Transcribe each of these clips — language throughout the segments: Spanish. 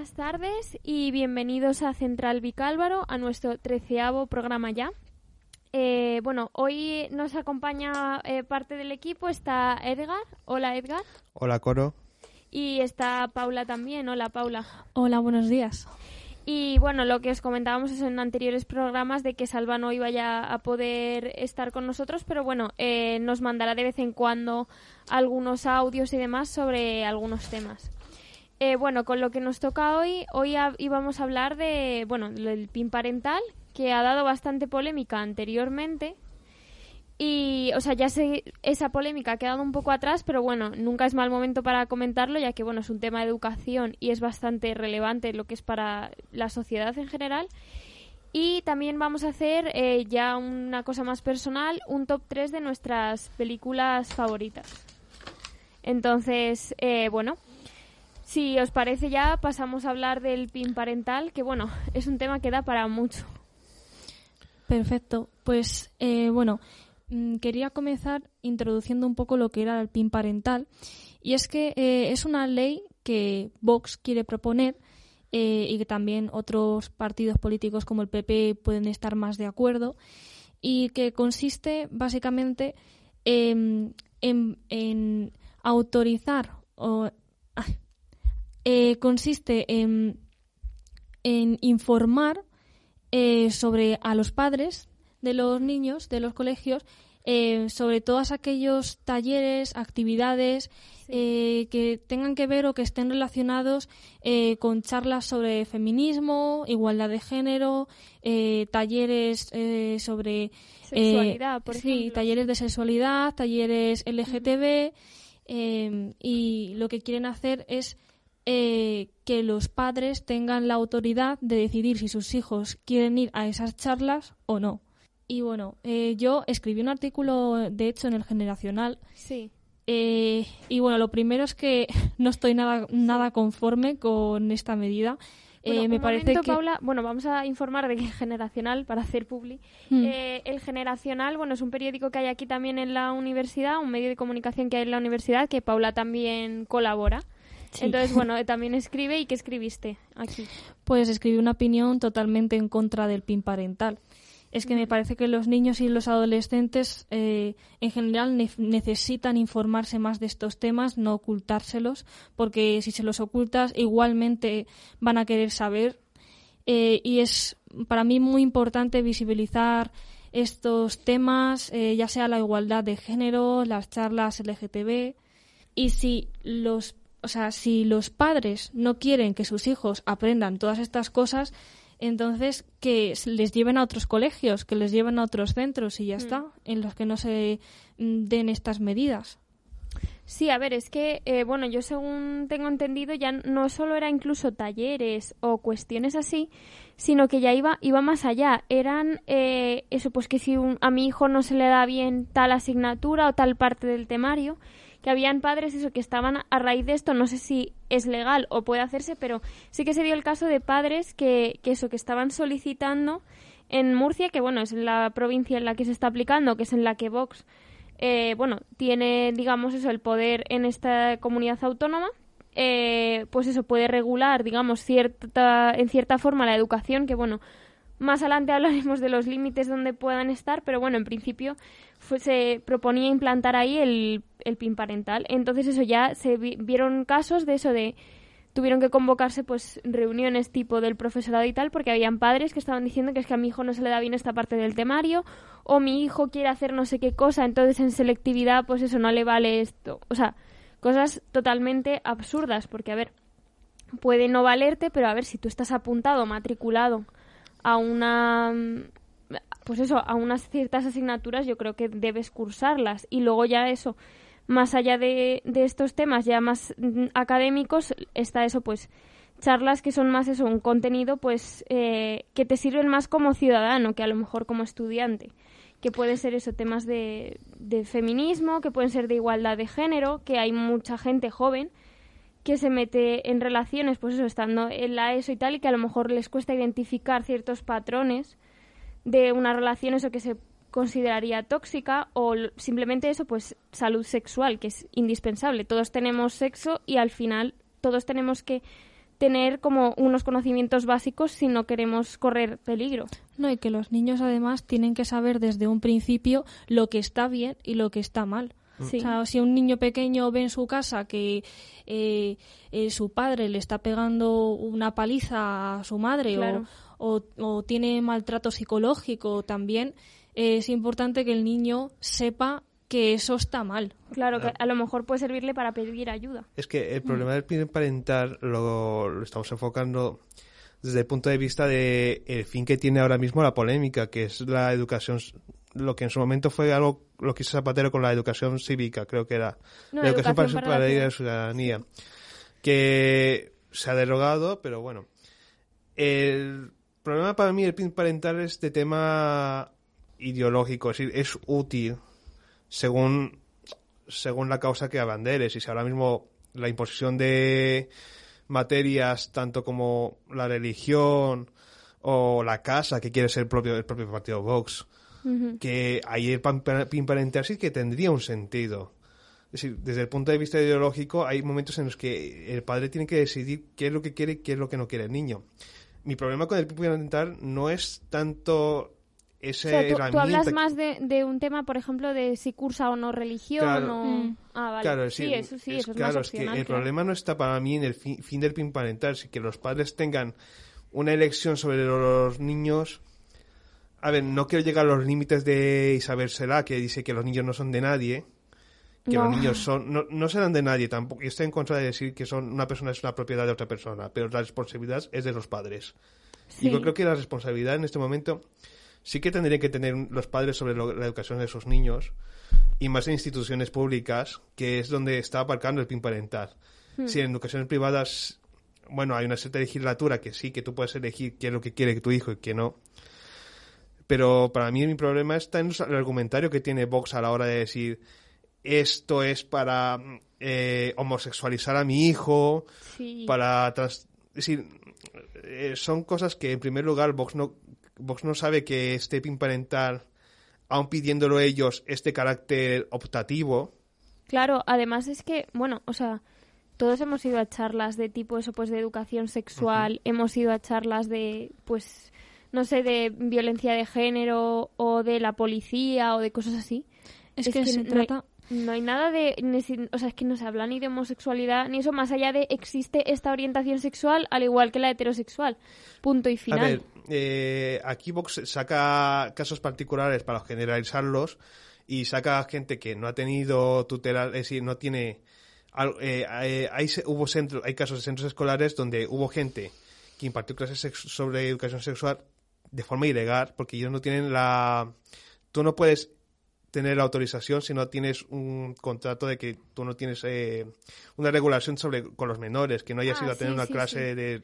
Buenas tardes y bienvenidos a Central Vicálvaro, a nuestro treceavo programa ya. Eh, bueno, hoy nos acompaña eh, parte del equipo, está Edgar. Hola Edgar. Hola Coro. Y está Paula también. Hola Paula. Hola, buenos días. Y bueno, lo que os comentábamos en anteriores programas de que Salva no iba ya a poder estar con nosotros, pero bueno, eh, nos mandará de vez en cuando algunos audios y demás sobre algunos temas. Eh, bueno, con lo que nos toca hoy, hoy íbamos a hablar de, bueno, del PIN parental, que ha dado bastante polémica anteriormente, y, o sea, ya sé, esa polémica ha quedado un poco atrás, pero bueno, nunca es mal momento para comentarlo, ya que, bueno, es un tema de educación y es bastante relevante lo que es para la sociedad en general. Y también vamos a hacer eh, ya una cosa más personal, un top 3 de nuestras películas favoritas. Entonces, eh, bueno, si os parece ya pasamos a hablar del PIN parental, que bueno, es un tema que da para mucho. Perfecto, pues eh, bueno, Mm, quería comenzar introduciendo un poco lo que era el PIN parental. Y es que eh, es una ley que Vox quiere proponer eh, y que también otros partidos políticos como el PP pueden estar más de acuerdo y que consiste básicamente en, autorizar o eh, consiste en, en informar sobre a los padres de los niños de los colegios eh, sobre todos aquellos talleres, actividades eh, que tengan que ver o que estén relacionados eh, con charlas sobre feminismo, igualdad de género, talleres sobre sexualidad, por sí, talleres de sexualidad, talleres LGTB y lo que quieren hacer es que los padres tengan la autoridad de decidir si sus hijos quieren ir a esas charlas o no. Y bueno, eh, yo escribí un artículo, de hecho, en el Generacional. Sí. Eh, y bueno, lo primero es que no estoy nada, nada conforme con esta medida. Eh, me parece que... Paula, bueno, vamos a informar de que el Generacional, para hacer publi, mm. el Generacional, bueno, es un periódico que hay aquí también en la universidad, un medio de comunicación que hay en la universidad, que Paula también colabora. Entonces, bueno, también escribe. ¿Y qué escribiste aquí? Pues escribí una opinión totalmente en contra del PIN parental es que me parece que los niños y los adolescentes eh, en general necesitan informarse más de estos temas, no ocultárselos, porque si se los ocultas igualmente van a querer saber. Eh, y es para mí muy importante visibilizar estos temas, eh, ya sea la igualdad de género, las charlas LGTB. Y si los, o sea, si los padres no quieren que sus hijos aprendan todas estas cosas, entonces que les lleven a otros colegios, que les lleven a otros centros y ya mm. está, en los que no se mm, den estas medidas. Sí, a ver, es que, eh, bueno, yo según tengo entendido, ya no solo era incluso talleres o cuestiones así, sino que ya iba, iba más allá. Eran eh, eso, pues que si a mi hijo no se le da bien tal asignatura o tal parte del temario, que habían padres eso que estaban a raíz de esto, no sé si es legal o puede hacerse, pero sí que se dio el caso de padres que, que eso, que estaban solicitando en Murcia, que bueno, es la provincia en la que se está aplicando, que es en la que Vox, eh, bueno, tiene, digamos eso, el poder en esta comunidad autónoma, eh, pues eso puede regular, digamos, cierta, en cierta forma la educación, que bueno, más adelante hablaremos de los límites donde puedan estar, pero bueno, en principio se proponía implantar ahí el, el PIN parental. Entonces eso ya se vieron casos de eso de tuvieron que convocarse pues reuniones tipo del profesorado y tal porque habían padres que estaban diciendo que es que a mi hijo no se le da bien esta parte del temario o mi hijo quiere hacer no sé qué cosa entonces en selectividad pues eso no le vale esto o sea cosas totalmente absurdas porque a ver puede no valerte pero a ver si tú estás apuntado matriculado a una pues eso, a unas ciertas asignaturas yo creo que debes cursarlas y luego ya eso, más allá de, de estos temas ya más mm, académicos, está eso pues charlas que son más eso, un contenido pues eh, que te sirven más como ciudadano que a lo mejor como estudiante que puede ser eso, temas de, de feminismo, que pueden ser de igualdad de género, que hay mucha gente joven que se mete en relaciones, pues eso, estando en la ESO y tal, y que a lo mejor les cuesta identificar ciertos patrones de una relación eso que se consideraría tóxica o simplemente eso pues salud sexual que es indispensable todos tenemos sexo y al final todos tenemos que tener como unos conocimientos básicos si no queremos correr peligro. No, y que los niños además tienen que saber desde un principio lo que está bien y lo que está mal. O sea, si un niño pequeño ve en su casa que eh, eh, su padre le está pegando una paliza a su madre o, o, tiene maltrato psicológico también, es importante que el niño sepa que eso está mal. Claro, que a lo mejor puede servirle para pedir ayuda. Es que el problema del del parental lo, lo, estamos enfocando desde el punto de vista de el fin que tiene ahora mismo la polémica, que es la educación, lo que en su momento fue algo, lo que hizo Zapatero con la educación cívica, creo que era. la educación, para, para, la, la ciudadanía. Que se ha derogado, pero bueno. El problema para mí del PIN parental es de tema ideológico, es decir, es útil según, según la causa que abanderes. Y si ahora mismo la imposición de materias, tanto como la religión o la casa, que quiere ser el propio, el propio partido Vox, que ahí el sí que tendría un sentido. Es decir, desde el punto de vista ideológico, hay momentos en los que el padre tiene que decidir qué es lo que quiere y qué es lo que no quiere el niño. Mi problema con el parental no es tanto tú, hablas más de, un tema, por ejemplo, de si cursa o no religión o... Mm. Ah, vale. Claro, sí, eso sí, es, eso es claro, es que el problema no está para mí en el fin, del pin parental, si que los padres tengan una elección sobre los niños... A ver, no quiero llegar a los límites de Isabel Sela, que dice que los niños no son de nadie, que los niños son no, no serán de nadie tampoco. Y estoy en contra de decir que son una persona es una propiedad de otra persona, pero la responsabilidad es de los padres. Y yo creo que la responsabilidad en este momento sí que tendrían que tener los padres sobre la educación de sus niños y más en instituciones públicas, que es donde está aparcando el PIN parental. Hmm. Si en educaciones privadas, bueno, hay una cierta legislatura que sí, que tú puedes elegir qué es lo que quiere tu hijo y qué no. Pero para mí mi problema está en el argumentario que tiene Vox a la hora de decir esto es para eh, homosexualizar a mi hijo, para... es decir, eh, son cosas que en primer lugar Vox no Vox no sabe que este PIN parental, aun pidiéndolo ellos, este carácter optativo. Claro, además es que, bueno, o sea, todos hemos ido a charlas de tipo eso, pues de educación sexual, hemos ido a charlas de, pues, no sé, de violencia de género o de la policía o de cosas así. Es, que, se trata... No hay nada de. O sea, es que no se habla ni de homosexualidad ni eso, más allá de existe esta orientación sexual al igual que la heterosexual. Punto y final. A ver, eh, aquí Vox saca casos particulares para generalizarlos y saca gente que no ha tenido tutela, es decir, no tiene. Eh, eh, hay, hubo centros, hay casos de centros escolares donde hubo gente que impartió clases sobre educación sexual de forma ilegal porque ellos no tienen la. Tú no puedes tener la autorización si no tienes un contrato de que tú no tienes eh, una regulación sobre con los menores, que no hayas ah, ido a tener una clase De,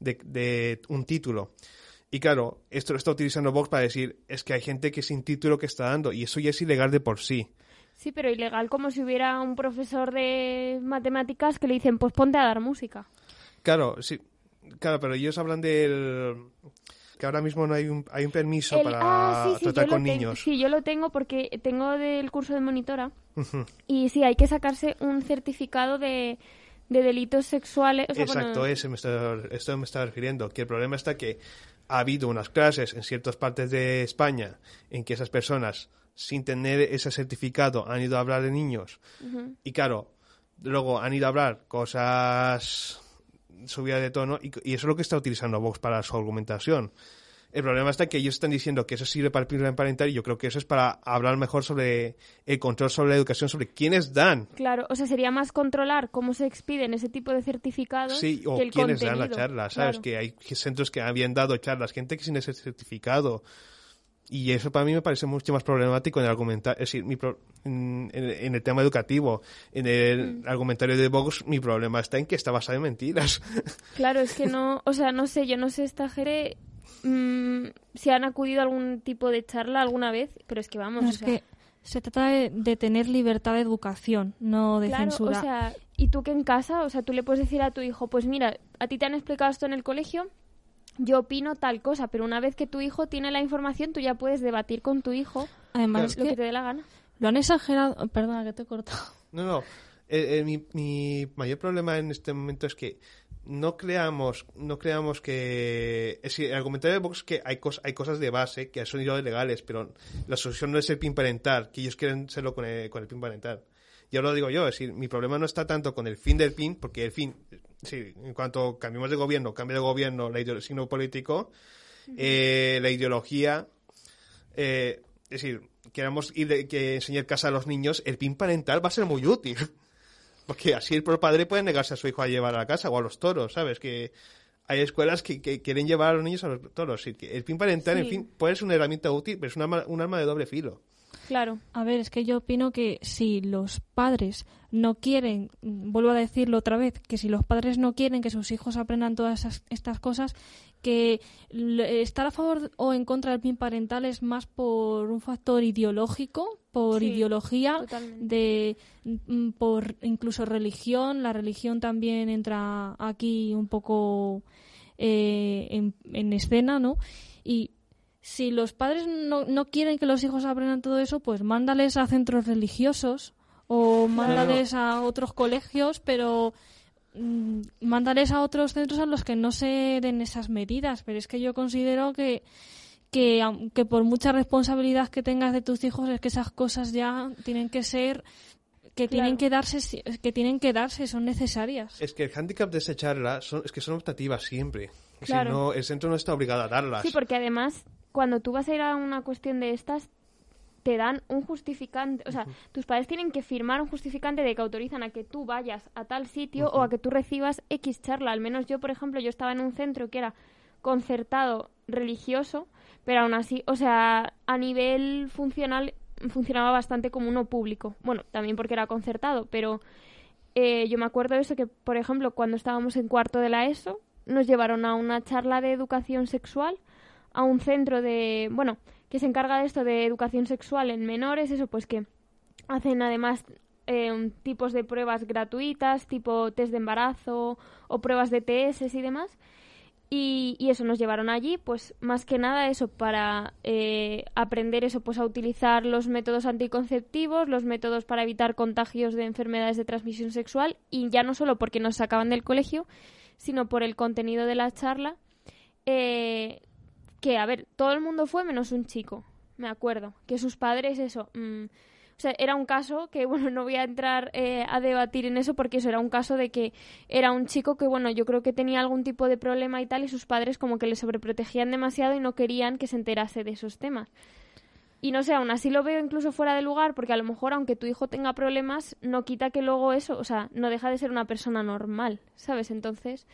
de, un título. Y claro, esto lo está utilizando Vox para decir, es que hay gente que sin título que está dando, y eso ya es ilegal de por sí. Sí, pero ilegal como si hubiera un profesor de matemáticas que le dicen, pues ponte a dar música. Claro, sí. Claro, pero ellos hablan del que ahora mismo no hay un, hay un permiso para ah, tratar con niños. Sí, yo lo tengo porque tengo del curso de monitora y sí, hay que sacarse un certificado de, de delitos sexuales. Exacto, ese me está, esto me está refiriendo, que el problema está que ha habido unas clases en ciertas partes de España en que esas personas, sin tener ese certificado, han ido a hablar de niños. Y claro, luego han ido a hablar cosas subida de tono y, eso es lo que está utilizando Vox para su argumentación. El problema está que ellos están diciendo que eso sirve para el plan parental y yo creo que eso es para hablar mejor sobre el control sobre la educación, sobre quiénes dan. Claro, o sea, sería más controlar cómo se expiden ese tipo de certificados. Sí, o quiénes dan la charla, ¿sabes? Que hay centros que habían dado charlas, gente que sin ese certificado y eso para mí me parece mucho más problemático en el argumentario, es decir, en, el tema educativo. En el mm. argumentario de Vox, mi problema está en que está basado en mentiras. Claro, es que no, o sea, no sé, yo no sé esta Jere mm, si han acudido a algún tipo de charla alguna vez, pero es que vamos. es que se trata de, tener libertad de educación, no de claro, censura. O sea, ¿y tú qué en casa? O sea, tú le puedes decir a tu hijo, pues mira, a ti te han explicado esto en el colegio, yo opino tal cosa, pero una vez que tu hijo tiene la información, tú ya puedes debatir con tu hijo Además, lo que, te dé la gana. Lo han exagerado. Perdona, que te he cortado. No, no. Eh, eh, mi, mi, mayor problema en este momento es que no creamos, no creamos que... Es decir, el argumentario de Vox es que hay, hay cosas de base que son ilegales, pero la solución no es el PIN parental, que ellos quieren serlo con el, con el PIN parental. Y ahora lo digo yo, es decir, mi problema no está tanto con el fin del PIN, porque el fin, sí, en cuanto cambiemos de gobierno, cambie de gobierno, el signo político, eh, la ideología, eh, es decir, queremos ir que enseñar casa a los niños, el PIN parental va a ser muy útil. Porque así el padre puede negarse a su hijo a llevar a la casa o a los toros, ¿sabes? Que hay escuelas que, quieren llevar a los niños a los toros. El PIN parental, en fin, puede ser una herramienta útil, pero es un arma de doble filo. Claro. A ver, es que yo opino que si los padres no quieren, vuelvo a decirlo otra vez, que si los padres no quieren que sus hijos aprendan todas estas cosas, que estar a favor o en contra del PIN parental es más por un factor ideológico, por ideología, de mm, por incluso religión. La religión también entra aquí un poco eh, en, en escena, ¿no? Y si los padres no, no quieren que los hijos aprendan todo eso, pues mándales a centros religiosos o mándales a otros colegios, pero mm, mándales a otros centros a los que no se den esas medidas. Pero es que yo considero que, que, que por mucha responsabilidad que tengas de tus hijos, es que esas cosas ya tienen que ser que tienen que darse que tienen que darse son necesarias. Es que el hándicap de esa charla son, es que son optativas siempre. Claro. el centro no está obligado a darlas. Sí porque además cuando tú vas a ir a una cuestión de estas, te dan un justificante, o sea, tus padres tienen que firmar un justificante de que autorizan a que tú vayas a tal sitio o a que tú recibas X charla. Al menos yo, por ejemplo, yo estaba en un centro que era concertado religioso, pero aún así, o sea, a nivel funcional funcionaba bastante como uno público. Bueno, también porque era concertado, pero eh, yo me acuerdo de eso que, por ejemplo, cuando estábamos en cuarto de la ESO, nos llevaron a una charla de educación sexual a un centro de, bueno, que se encarga de esto de educación sexual en menores, eso pues que hacen además eh, tipos de pruebas gratuitas, tipo test de embarazo o pruebas de TS y demás. Y, eso nos llevaron allí, pues más que nada eso para eh, aprender eso, pues a utilizar los métodos anticonceptivos, los métodos para evitar contagios de enfermedades de transmisión sexual y ya no solo porque nos sacaban del colegio, sino por el contenido de la charla, eh, que, a ver, todo el mundo fue menos un chico, me acuerdo, que sus padres, eso, mm, o sea, era un caso que, bueno, no voy a entrar eh, a debatir en eso porque eso era un caso de que era un chico que, bueno, yo creo que tenía algún tipo de problema y tal y sus padres como que le sobreprotegían demasiado y no querían que se enterase de esos temas. Y no sé, aún así lo veo incluso fuera de lugar porque a lo mejor aunque tu hijo tenga problemas, no quita que luego eso, o sea, no deja de ser una persona normal, ¿sabes? Entonces...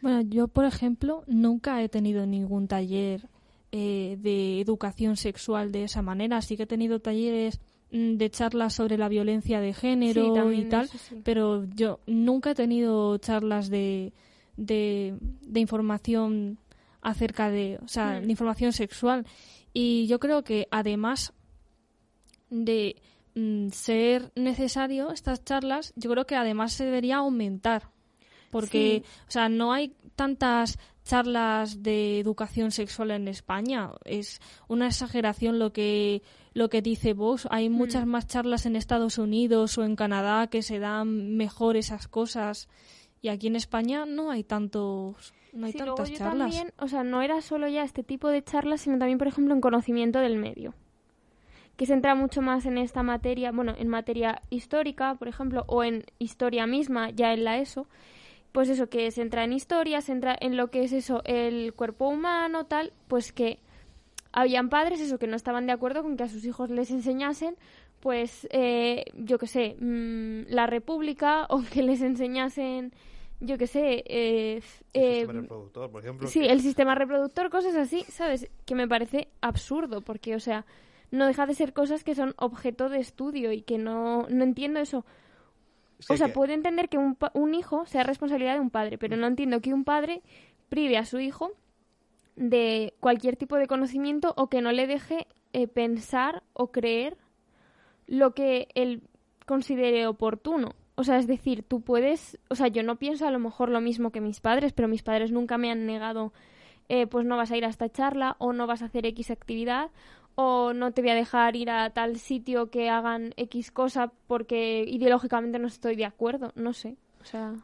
Bueno, yo, por ejemplo, nunca he tenido ningún taller eh, de educación sexual de esa manera. Sí que he tenido talleres mm, de charlas sobre la violencia de género y tal, pero yo nunca he tenido charlas de, de, información acerca de, o sea, hmm. de información sexual. Y yo creo que además de mm, ser necesario estas charlas, yo creo que además se debería aumentar porque, o sea, no hay tantas charlas de educación sexual en España. Es una exageración lo que lo que dice vos. Hay hmm. muchas más charlas en Estados Unidos o en Canadá que se dan mejor esas cosas y aquí en España no hay tantos no hay tantas charlas. También, o sea, no era solo ya este tipo de charlas, sino también, por ejemplo, en conocimiento del medio que se entra mucho más en esta materia, bueno, en materia histórica, por ejemplo, o en historia misma, ya en la ESO, pues eso, que se entra en historia, se entra en lo que es eso, el cuerpo humano, tal, pues que habían padres, eso, que no estaban de acuerdo con que a sus hijos les enseñasen, pues, eh, yo qué sé, mm, la república, o que les enseñasen, yo qué sé, eh, el eh, sistema reproductor, por ejemplo. Sí, el sistema reproductor, cosas así, ¿sabes? Que me parece absurdo, porque, o sea, no deja de ser cosas que son objeto de estudio y que no, no entiendo eso o sea, puedo entender que un, un hijo sea responsabilidad de un padre, pero no entiendo que un padre prive a su hijo de cualquier tipo de conocimiento o que no le deje eh, pensar o creer lo que él considere oportuno. O sea, es decir, tú puedes, o sea, yo no pienso a lo mejor lo mismo que mis padres, pero mis padres nunca me han negado, eh, pues no vas a ir a esta charla o no vas a hacer X actividad o no te voy a dejar ir a tal sitio que hagan X cosa porque ideológicamente no estoy de acuerdo, no sé. O sea...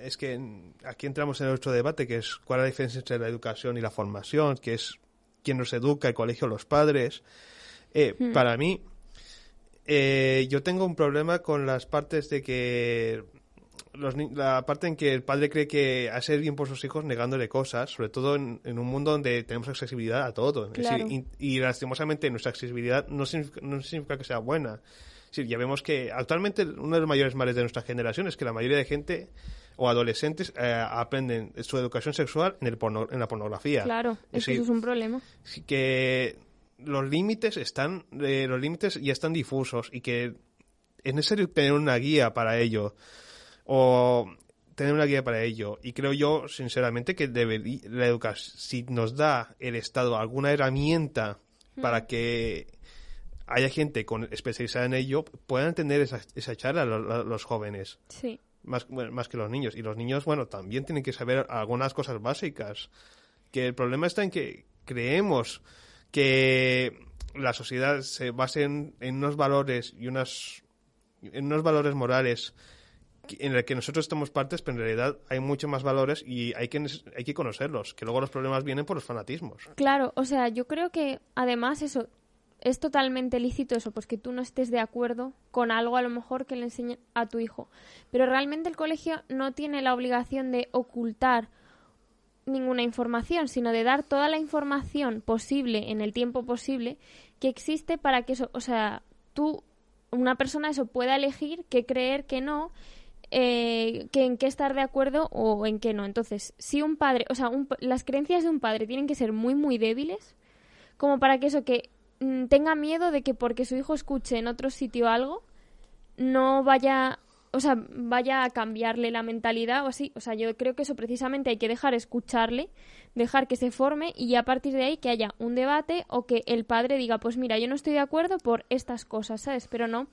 es que aquí entramos en otro debate, que es cuál es la diferencia entre la educación y la formación, que es quién nos educa, el colegio, los padres. Eh, hmm. Para mí, eh, yo tengo un problema con las partes de que la parte en que el padre cree que hace bien por sus hijos negándole cosas, sobre todo en, un mundo donde tenemos accesibilidad a todo. y, lastimosamente nuestra accesibilidad no significa, que sea buena. ya vemos que actualmente uno de los mayores males de nuestra generación es que la mayoría de gente o adolescentes eh, aprenden su educación sexual en, el en la pornografía. Claro, eso es un problema. Que los límites están, eh, los límites ya están difusos y que es necesario tener una guía para ello o tener una guía para ello. Y creo yo, sinceramente, que debe, la educación, si nos da el Estado alguna herramienta para mm. que haya gente con, especializada en ello, puedan tener esa, esa charla los, jóvenes. Sí. Más, más que los niños. Y los niños, bueno, también tienen que saber algunas cosas básicas. Que el problema está en que creemos que la sociedad se base en, en unos valores y unas en unos valores morales en el que nosotros estamos partes, pero en realidad hay muchos más valores y hay que, hay que conocerlos, que luego los problemas vienen por los fanatismos. Claro, o sea, yo creo que además eso es totalmente lícito eso, pues que tú no estés de acuerdo con algo a lo mejor que le enseñen a tu hijo, pero realmente el colegio no tiene la obligación de ocultar ninguna información, sino de dar toda la información posible en el tiempo posible que existe para que eso, o sea, tú una persona eso pueda elegir qué creer, qué no eh, que en qué estar de acuerdo o en qué no. Entonces, si un padre, o sea, las creencias de un padre tienen que ser muy, muy débiles, como para que eso, que mm, tenga miedo de que porque su hijo escuche en otro sitio algo, no vaya, o sea, vaya a cambiarle la mentalidad o así. O sea, yo creo que eso precisamente hay que dejar escucharle, dejar que se forme y a partir de ahí que haya un debate o que el padre diga, pues mira, yo no estoy de acuerdo por estas cosas, ¿sabes? Pero no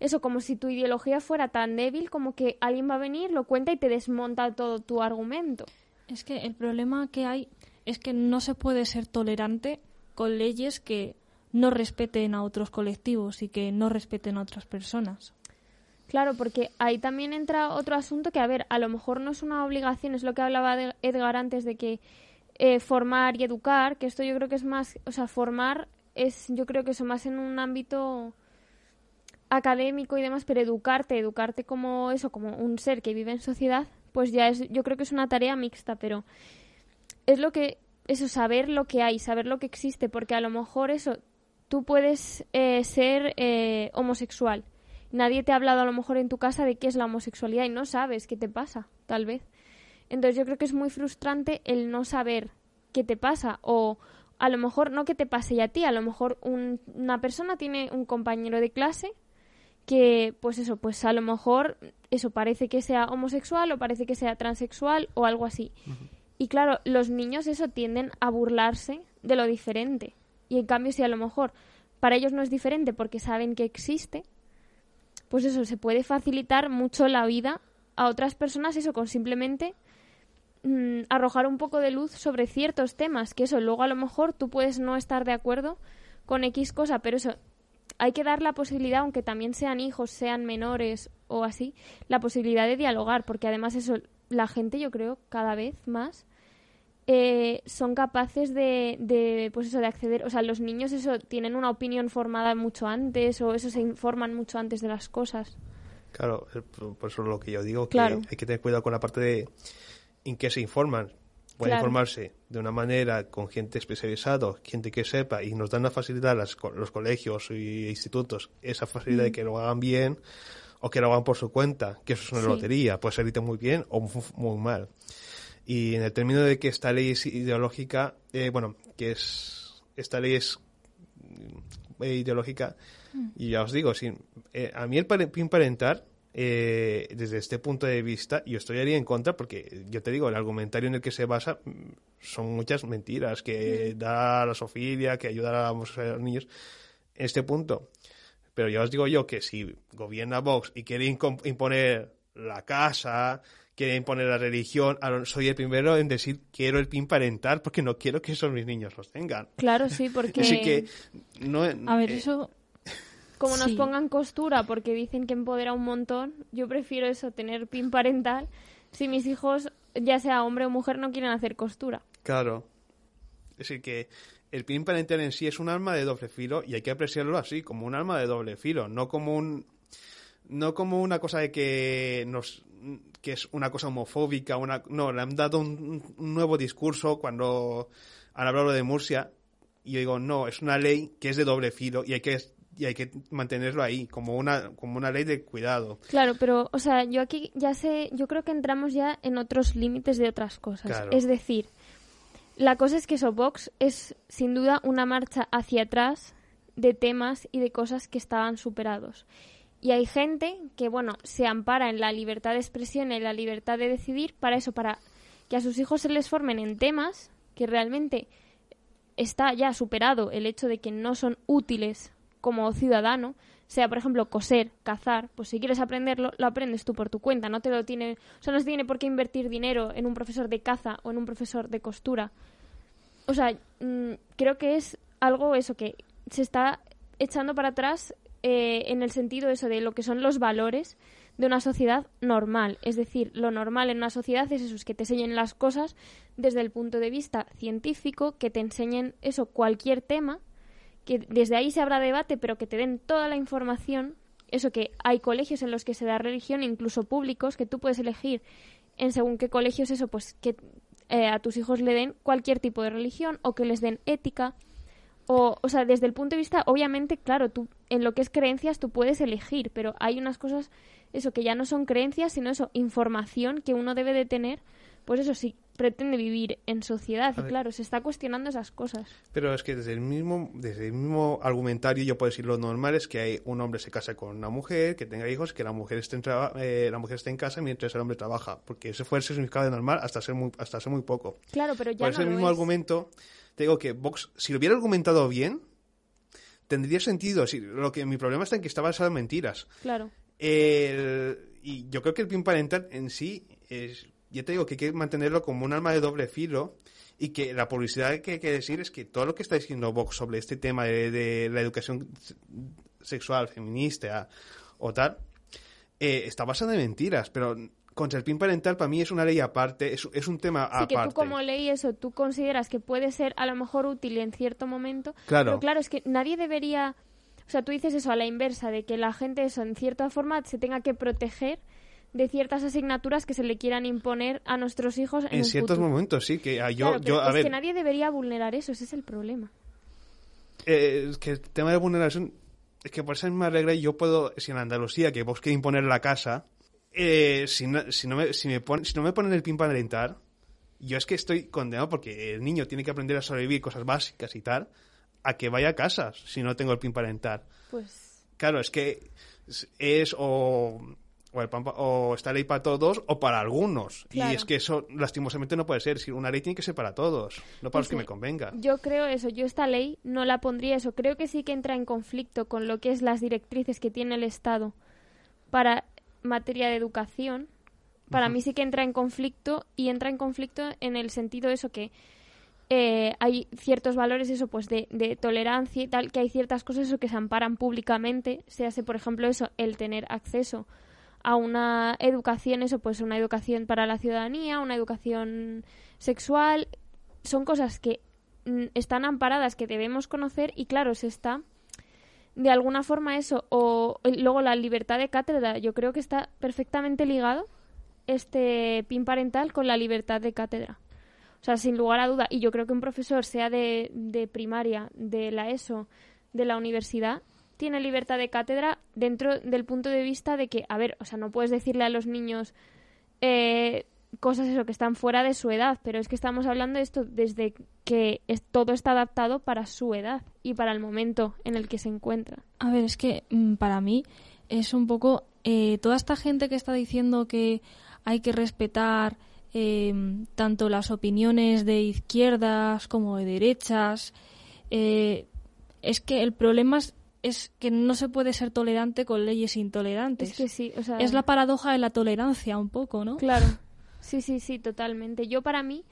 eso, como si tu ideología fuera tan débil como que alguien va a venir, lo cuenta y te desmonta todo tu argumento. Es que el problema que hay es que no se puede ser tolerante con leyes que no respeten a otros colectivos y que no respeten a otras personas. Claro, porque ahí también entra otro asunto que, a ver, a lo mejor no es una obligación, es lo que hablaba de Edgar antes de que eh, formar y educar, que esto yo creo que es más, o sea, formar es, yo creo que eso más en un ámbito académico y demás, pero educarte, educarte como eso, como un ser que vive en sociedad, pues ya es, yo creo que es una tarea mixta, pero es lo que, eso, saber lo que hay, saber lo que existe, porque a lo mejor eso, tú puedes eh, ser eh, homosexual. Nadie te ha hablado a lo mejor en tu casa de qué es la homosexualidad y no sabes qué te pasa, tal vez. Entonces yo creo que es muy frustrante el no saber qué te pasa o a lo mejor no que te pase ya a ti, a lo mejor una persona tiene un compañero de clase que pues eso, pues a lo mejor eso parece que sea homosexual o parece que sea transexual o algo así. Y claro, los niños eso tienden a burlarse de lo diferente. Y en cambio si a lo mejor para ellos no es diferente porque saben que existe, pues eso se puede facilitar mucho la vida a otras personas eso con simplemente mm, arrojar un poco de luz sobre ciertos temas, que eso luego a lo mejor tú puedes no estar de acuerdo con X cosa, pero eso hay que dar la posibilidad, aunque también sean hijos, sean menores o así, la posibilidad de dialogar, porque además eso, la gente yo creo cada vez más eh, son capaces de, de, pues eso, de acceder, o sea, los niños eso tienen una opinión formada mucho antes o eso se informan mucho antes de las cosas. Claro, por eso es lo que yo digo, que hay que tener cuidado con la parte de en qué se informan pueden informarse de una manera con gente especializada, gente que sepa, y nos dan la facilidad las, los colegios e institutos, esa facilidad de mm. que lo hagan bien o que lo hagan por su cuenta, que eso es una lotería, puede salirte muy bien o muy, mal. Y en el término de que esta ley es ideológica, eh, bueno, que es esta ley es mm, ideológica, mm. y ya os digo, sin, eh, a mí el PIN parental eh, desde este punto de vista, yo estoy ahí en contra porque, yo te digo, el argumentario en el que se basa mm, son muchas mentiras, que da a la sofilia, que ayuda a los niños, en este punto. Pero ya os digo yo que si gobierna Vox y quiere imponer la casa, quiere imponer la religión, soy el primero en decir quiero el PIN parental porque no quiero que esos mis niños los tengan. Claro, sí, porque... Así que no, a ver, eh, eso como nos pongan costura porque dicen que empodera un montón, yo prefiero eso, tener pin parental, si mis hijos, ya sea hombre o mujer, no quieren hacer costura. Claro. Es decir, que el pin parental en sí es un arma de doble filo y hay que apreciarlo así, como un arma de doble filo, no como un no como una cosa de que nos que es una cosa homofóbica, una no, le han dado un, nuevo discurso cuando han hablado de Murcia y yo digo, no, es una ley que es de doble filo y hay que y hay que mantenerlo ahí como una como una ley de cuidado. Claro, pero o sea, yo aquí ya sé, yo creo que entramos ya en otros límites de otras cosas. Es decir, la cosa es que eso Vox es sin duda una marcha hacia atrás de temas y de cosas que estaban superados. Y hay gente que, bueno, se ampara en la libertad de expresión, en la libertad de decidir, para eso, para que a sus hijos se les formen en temas que realmente está ya superado el hecho de que no son útiles como ciudadano, sea por ejemplo coser, cazar, pues si quieres aprenderlo, lo aprendes tú por tu cuenta, no te lo tiene, o sea, no se tiene por qué invertir dinero en un profesor de caza o en un profesor de costura. O sea, mm, creo que es algo eso que se está echando para atrás eh, en el sentido eso de lo que son los valores de una sociedad normal. Es decir, lo normal en una sociedad es eso, es que te enseñen las cosas desde el punto de vista científico, que te enseñen eso, cualquier tema, que desde ahí se habrá debate, pero que te den toda la información. Eso que hay colegios en los que se da religión, incluso públicos, que tú puedes elegir en según qué colegios eso, pues que eh, a tus hijos le den cualquier tipo de religión o que les den ética o, o sea, desde el punto de vista, obviamente, claro, tú en lo que es creencias tú puedes elegir, pero hay unas cosas, eso, que ya no son creencias, sino eso, información que uno debe de tener, pues eso sí, pretende vivir en sociedad y claro, se está cuestionando esas cosas. Pero es que desde el mismo desde el mismo argumentario yo puedo decir lo normal es que hay un hombre se casa con una mujer, que tenga hijos, que la mujer esté en eh, la mujer esté en casa mientras el hombre trabaja, porque ese fue el significado de normal hasta ser muy hasta ser muy poco. Claro, pero ya Por ese mismo argumento te digo que Vox, si lo hubiera argumentado bien, tendría sentido. Si, lo que mi problema está en que está basado en mentiras. Claro. y yo creo que el PIN parental en sí es, ya te digo que hay que mantenerlo como un arma de doble filo y que la publicidad que hay que decir es que todo lo que está diciendo Vox sobre este tema de, la educación sexual feminista o tal eh, está basado en mentiras, pero contra el PIN parental para mí es una ley aparte, es, es un tema sí, aparte. que tú como ley eso, tú consideras que puede ser a lo mejor útil en cierto momento. Claro. Pero claro, es que nadie debería... O sea, tú dices eso a la inversa, de que la gente eso en cierta forma se tenga que proteger de ciertas asignaturas que se le quieran imponer a nuestros hijos en, en ciertos momentos sí que ah, yo, yo es ver, que nadie debería vulnerar eso ese es el problema. Eh, es que el tema de vulneración es que por esa misma regla yo puedo si en Andalucía que vos queréis imponer la casa eh, si, no, si, no me, si, me si no me ponen el pin para alentar, yo es que estoy condenado porque el niño tiene que aprender a sobrevivir cosas básicas y tal, a que vaya a casa si no tengo el pin para alentar. Pues... Claro, es que es o, o, el o ley para todos o para algunos. Y es que eso lastimosamente no puede ser. Si una ley tiene que ser para todos, no para los que me convenga. Yo creo eso. Yo esta ley no la pondría eso. Creo que sí que entra en conflicto con lo que es las directrices que tiene el Estado para materia de educación, para mí sí que entra en conflicto y entra en conflicto en el sentido eso que eh, hay ciertos valores eso pues de, de, tolerancia y tal que hay ciertas cosas eso que se amparan públicamente se hace por ejemplo eso el tener acceso a una educación eso pues una educación para la ciudadanía una educación sexual son cosas que mm, están amparadas que debemos conocer y claro se está de alguna forma eso, o luego la libertad de cátedra, yo creo que está perfectamente ligado este PIN parental con la libertad de cátedra. O sea, sin lugar a duda, y yo creo que un profesor, sea de, de primaria, de la ESO, de la universidad, tiene libertad de cátedra dentro del punto de vista de que, a ver, o sea, no puedes decirle a los niños eh, cosas eso que están fuera de su edad, pero es que estamos hablando de esto desde que es, todo está adaptado para su edad y para el momento en el que se encuentra. A ver, es que mm, para mí es un poco eh, toda esta gente que está diciendo que hay que respetar eh, tanto las opiniones de izquierdas como de derechas. Eh, es que el problema es, es, que no se puede ser tolerante con leyes intolerantes. Es que sí, o sea... Es la paradoja de la tolerancia un poco, ¿no? Claro. Sí, sí, sí, totalmente. Yo para mí,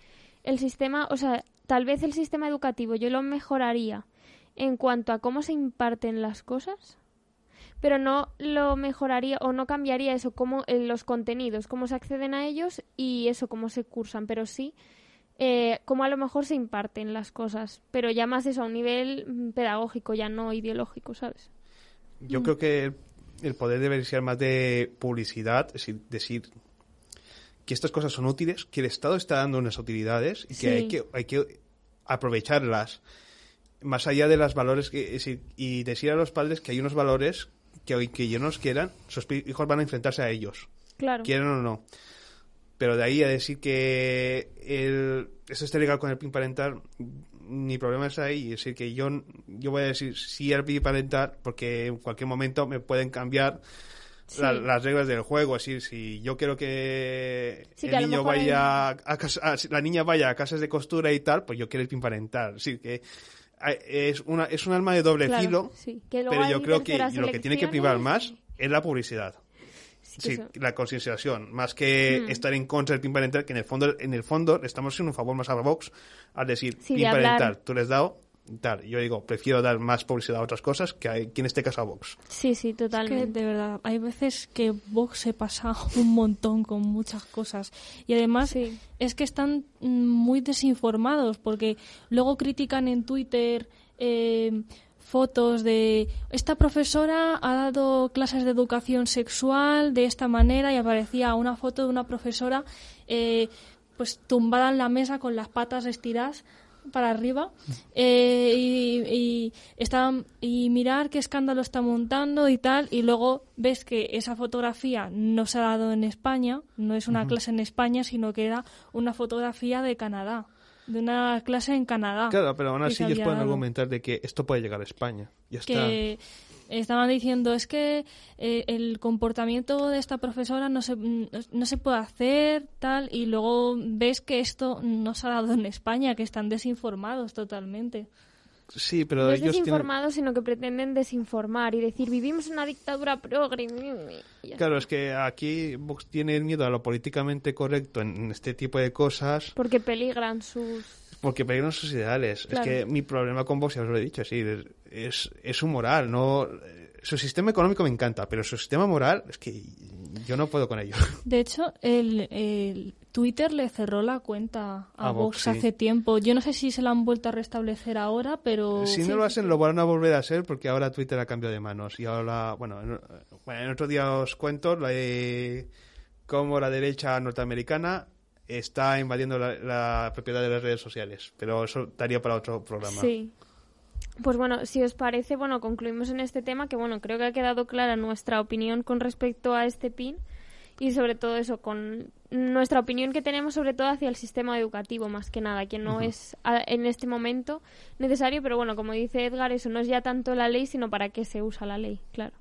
el sistema, o sea, tal vez el sistema educativo yo lo mejoraría en cuanto a cómo se imparten las cosas, pero no lo mejoraría o no cambiaría eso, como los contenidos, cómo se acceden a ellos y eso, cómo se cursan, pero sí eh, cómo a lo mejor se imparten las cosas, pero ya más eso a un nivel mm, pedagógico, ya no ideológico, ¿sabes? Yo creo que el poder debería ser más de publicidad, es decir, decir que estas cosas son útiles, que el Estado está dando unas utilidades y que, hay, que hay que aprovecharlas más allá de los valores que, y decir a los padres que hay unos valores que hoy que ellos nos quieran, sus hijos van a enfrentarse a ellos. Claro. Quieran o no. Pero de ahí a decir que el, eso está ligado con el PIN parental, mi problema es ahí. Es decir, que yo, yo voy a decir sí al PIN parental porque en cualquier momento me pueden cambiar las reglas del juego. Es decir, si yo quiero que el niño vaya a, casa, la niña vaya a casas de costura y tal, pues yo quiero el PIN parental. Es decir, que es, una, es un arma de doble filo, pero yo creo que lo que tiene que privar más es la publicidad. Sí, la concienciación, más que mm. estar en contra del PIN parental, que en el fondo, en el fondo estamos haciendo un favor más a Vox al decir PIN parental, tú les has dado, tal. Yo digo, prefiero dar más publicidad a otras cosas que, en este caso a Vox. Sí, sí, totalmente. de verdad, hay veces que Vox se pasa un montón con muchas cosas. Y además es que están muy desinformados porque luego critican en Twitter... Eh, fotos de esta profesora ha dado clases de educación sexual de esta manera y aparecía una foto de una profesora eh, pues tumbada en la mesa con las patas estiradas para arriba eh, y, y mirar qué escándalo está montando y tal y luego ves que esa fotografía no se ha dado en España no es una clase en España sino que era una fotografía de Canadá de una clase en Canadá. Claro pero aún así ellos pueden argumentar de que esto puede llegar a España. Ya que estaban diciendo es que eh, el comportamiento de esta profesora no se, no se puede hacer tal y luego ves que esto no se ha dado en España que están desinformados totalmente Sí, pero no es desinformados, sino que pretenden desinformar y decir vivimos una dictadura progre. Claro, es que aquí Vox tiene miedo a lo políticamente correcto en este tipo de cosas. Porque peligran sus porque peligran sus ideales. Es que mi problema con Vox, ya os lo he dicho, sí, es, es su moral, no... Su sistema económico me encanta, pero su sistema moral es que yo no puedo con ello. De hecho, el, Twitter le cerró la cuenta a, Vox, hace tiempo. Yo no sé si se la han vuelto a restablecer ahora, pero... Si no lo hacen, lo van a volver a hacer porque ahora Twitter ha cambiado de manos. Y ahora, bueno, en, otro día os cuento la, cómo la derecha norteamericana está invadiendo la, propiedad de las redes sociales. Pero eso daría para otro programa. Sí. Pues bueno, si os parece, bueno, concluimos en este tema, que bueno, creo que ha quedado clara nuestra opinión con respecto a este PIN y sobre todo eso, con nuestra opinión que tenemos sobre todo hacia el sistema educativo, más que nada, que no es en este momento necesario, pero bueno, como dice Edgar, eso no es ya tanto la ley, sino para qué se usa la ley, claro.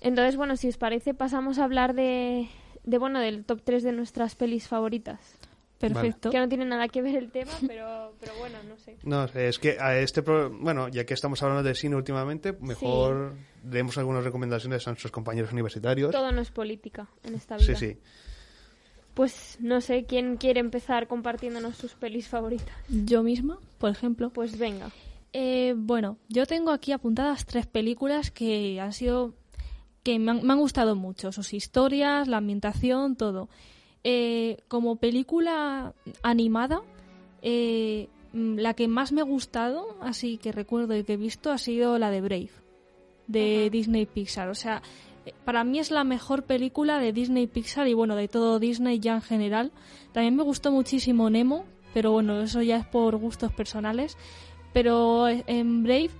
Entonces, bueno, si os parece, pasamos a hablar de, de bueno, del top 3 de nuestras pelis favoritas. Perfecto. Que no tiene nada que ver el tema, pero, pero bueno, no sé. No, es que a este bueno, ya que estamos hablando de cine últimamente, mejor demos algunas recomendaciones a nuestros compañeros universitarios. Todo no es política en esta vida. Sí, sí. Pues no sé, ¿quién quiere empezar compartiéndonos sus pelis favoritas? Yo misma, por ejemplo. Pues venga. Eh, bueno, yo tengo aquí apuntadas tres películas que han sido que me han, gustado mucho, sus historias, la ambientación, todo. Eh, como película animada, eh, la que más me ha gustado, así que recuerdo y que he visto, ha sido la de Brave, de Disney Pixar. O sea, para mí es la mejor película de Disney Pixar y bueno, de todo Disney ya en general. También me gustó muchísimo Nemo, pero bueno, eso ya es por gustos personales. Pero en Brave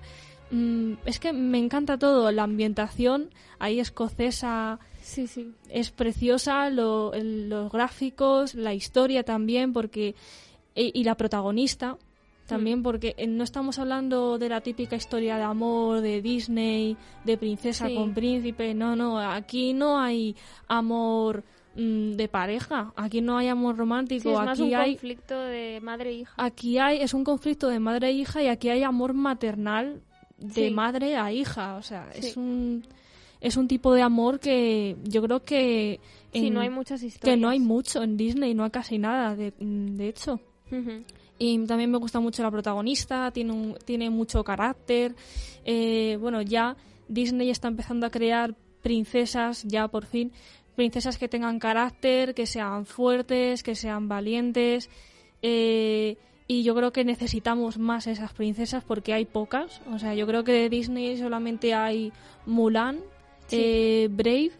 Mm, es que me encanta todo, la ambientación ahí escocesa sí, sí. es preciosa, los gráficos, la historia también, porque y, la protagonista también, mm. porque eh, no estamos hablando de la típica historia de amor de Disney, de princesa con príncipe, no, no, aquí no hay amor mm, de pareja. Aquí no hay amor romántico. es aquí un hay conflicto de madre e hija. Aquí hay es un conflicto de madre e hija y aquí hay amor maternal de madre a hija. O sea, es un es un tipo de amor que yo creo que sí, no hay muchas historias. que no hay mucho en Disney, no hay casi nada, de, de hecho. Y también me gusta mucho la protagonista, tiene un, tiene mucho carácter. Eh, bueno, ya Disney está empezando a crear princesas, ya por fin, princesas que tengan carácter, que sean fuertes, que sean valientes. Eh, y yo creo que necesitamos más esas princesas porque hay pocas. O sea, yo creo que de Disney solamente hay Mulan, eh, Brave,